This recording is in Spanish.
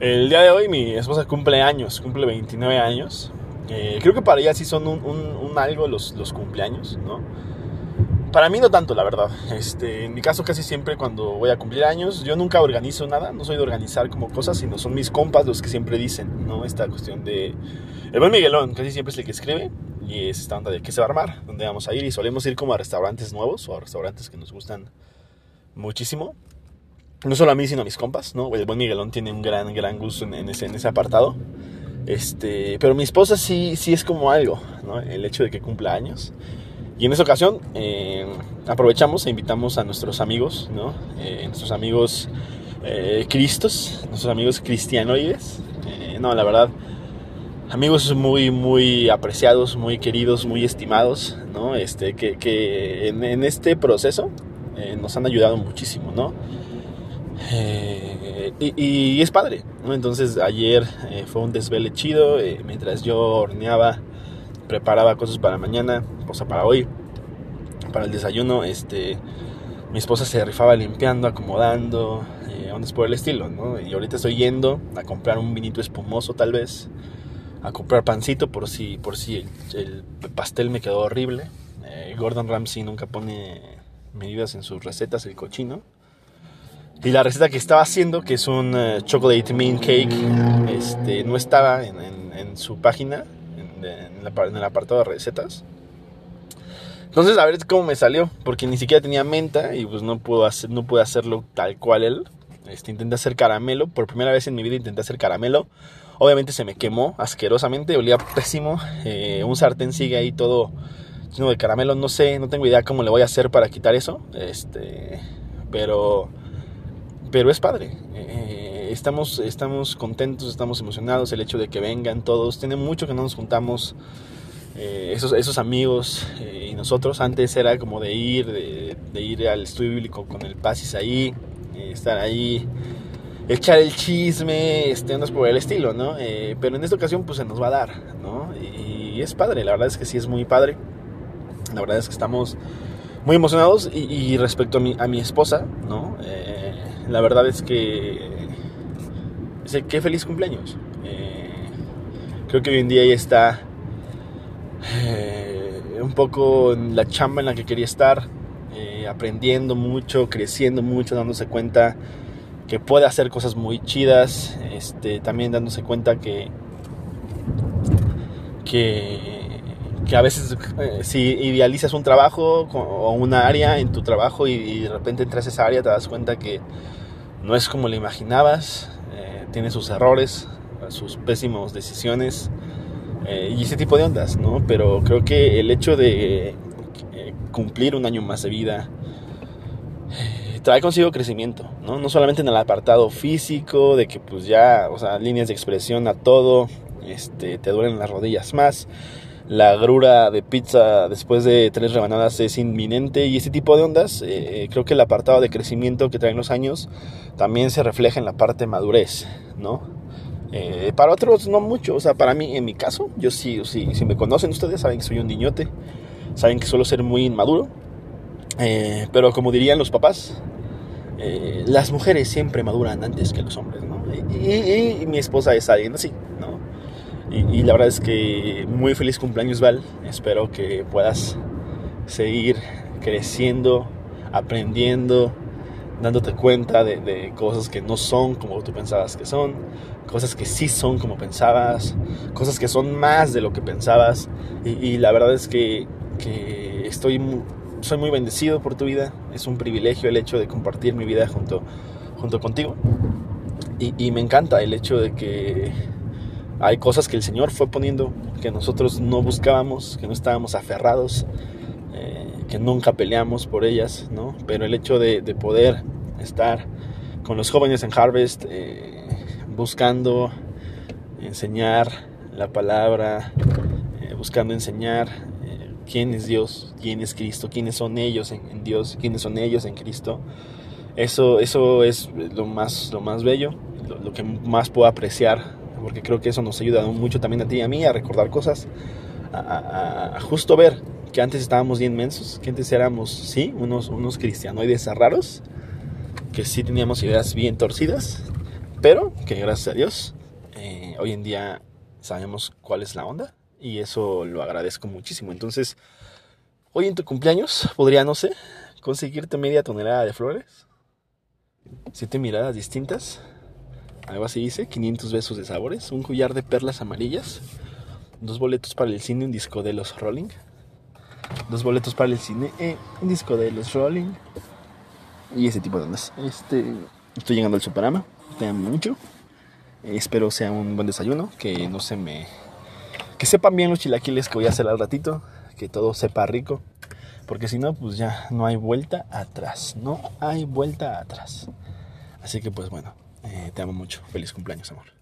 El día de hoy mi esposa cumple años, cumple 29 años. Eh, creo que para ella sí son un, algo los, los, cumpleaños, ¿no? Para mí no tanto, la verdad. Este, en mi caso casi siempre cuando voy a cumplir años, yo nunca organizo nada, no soy de organizar como cosas, sino son mis compas los que siempre dicen, ¿no? Esta cuestión de... El buen Miguelón casi siempre es el que escribe y es esta onda de qué se va a armar, dónde vamos a ir y solemos ir como a restaurantes nuevos o a restaurantes que nos gustan muchísimo no solo a mí, sino a mis compas, ¿no? El buen Miguelón tiene un gran, gran gusto en, ese, en ese apartado. Este, pero mi esposa sí, sí es como algo, ¿no? El hecho de que cumpla años. Y en esa ocasión eh, aprovechamos e invitamos a nuestros amigos, ¿no? Eh, nuestros amigos eh, cristos, nuestros amigos cristianoides. no, la verdad, amigos muy, muy apreciados, muy queridos, muy estimados, ¿no? Este, que, que en, en este proceso nos han ayudado muchísimo, ¿no? Eh, y, es padre, Entonces ayer eh, fue un desvele chido, eh, mientras yo horneaba, preparaba cosas para mañana, o sea, para hoy, para el desayuno, este, mi esposa se rifaba limpiando, acomodando, ondas por el estilo, ¿no? Y ahorita estoy yendo a comprar un vinito espumoso tal vez, a comprar pancito por si, por si el, el pastel me quedó horrible. Gordon Ramsay nunca pone medidas en sus recetas, el cochino. Y la receta que estaba haciendo, que es un eh, chocolate mint cake, este, no estaba en, su página, en, el apartado de recetas. Entonces, a ver cómo me salió, porque ni siquiera tenía menta y pues no puedo hacer, no pude hacerlo tal cual él. Este, intenté hacer caramelo, por primera vez en mi vida intenté hacer caramelo. Obviamente se me quemó asquerosamente, olía pésimo. Eh, un sartén sigue ahí todo lleno de caramelo, no sé, no tengo idea cómo le voy a hacer para quitar eso. Este, pero pero es padre. Eh, estamos, estamos contentos, estamos emocionados. El hecho de que vengan todos. Tiene mucho que no nos juntamos eh, esos, esos amigos eh, y nosotros. Antes era como de ir, de, ir al estudio bíblico con el Pasis ahí, estar ahí, echar el chisme, este, por el estilo, ¿no? pero en esta ocasión, pues se nos va a dar, ¿no? Y, es padre, la verdad es que sí es muy padre. La verdad es que estamos muy emocionados y, respecto a mi, a mi esposa, ¿no? La verdad es que sé qué feliz cumpleaños. Eh, creo que hoy en día ella está eh, un poco en la chamba en la que quería estar, eh, aprendiendo mucho, creciendo mucho, dándose cuenta que puede hacer cosas muy chidas, este, también dándose cuenta que, que, que a veces si idealizas un trabajo o una área en tu trabajo y, y de repente entras a esa área te das cuenta que no es como lo imaginabas, eh, tiene sus errores, sus pésimas decisiones eh, y ese tipo de ondas, ¿no? Pero creo que el hecho de eh, cumplir un año más de vida trae consigo crecimiento, ¿no? No solamente en el apartado físico, de que pues ya, o sea, líneas de expresión a todo, este, te duelen las rodillas más, la grura de pizza después de tres rebanadas es inminente y ese tipo de ondas, eh, creo que el apartado de crecimiento que traen los años también se refleja en la parte madurez, ¿no? Eh, para otros no mucho, o sea, para mí, en mi caso, yo sí, sí, si me conocen ustedes, saben que soy un niñote, saben que suelo ser muy inmaduro, eh, pero como dirían los papás, las mujeres siempre maduran antes que los hombres, ¿no? y mi esposa es alguien así, ¿no? Y, la verdad es que muy feliz cumpleaños Val. Espero que puedas seguir creciendo, aprendiendo, dándote cuenta de, cosas que no son como tú pensabas que son, cosas que sí son como pensabas, cosas que son más de lo que pensabas. Y, la verdad es que, estoy soy muy bendecido por tu vida. Es un privilegio el hecho de compartir mi vida junto, junto contigo. y me encanta el hecho de que hay cosas que el Señor fue poniendo que nosotros no buscábamos, que no estábamos aferrados, eh, que nunca peleamos por ellas, ¿no? Pero el hecho de, poder estar con los jóvenes en Harvest, eh, buscando enseñar la palabra, eh, buscando enseñar quién es Dios, quién es Cristo, quiénes son ellos en, Dios, quiénes son ellos en Cristo. Eso, eso es lo más, lo más bello, lo que más puedo apreciar porque creo que eso nos ayuda mucho también a ti y a mí a recordar cosas, a, justo ver que antes estábamos bien mensos, que antes éramos, sí, unos, unos cristianoides raros, que sí teníamos ideas bien torcidas, pero que gracias a Dios eh, hoy en día sabemos cuál es la onda y eso lo agradezco muchísimo. Entonces, hoy en tu cumpleaños podría, no sé, conseguirte media tonelada de flores, siete miradas distintas, algo así dice, 500 besos de sabores, un collar de perlas amarillas, dos boletos para el cine, un disco de los Rolling, dos boletos para el cine, eh, un disco de los Rolling y ese tipo de ondas. Este, estoy llegando al Superama, te amo mucho. espero sea un buen desayuno, que no se me que sepan bien los chilaquiles que voy a hacer al ratito, que todo sepa rico, porque si no, pues ya no hay vuelta atrás, no hay vuelta atrás. Así que pues bueno, eh, te amo mucho, feliz cumpleaños, amor.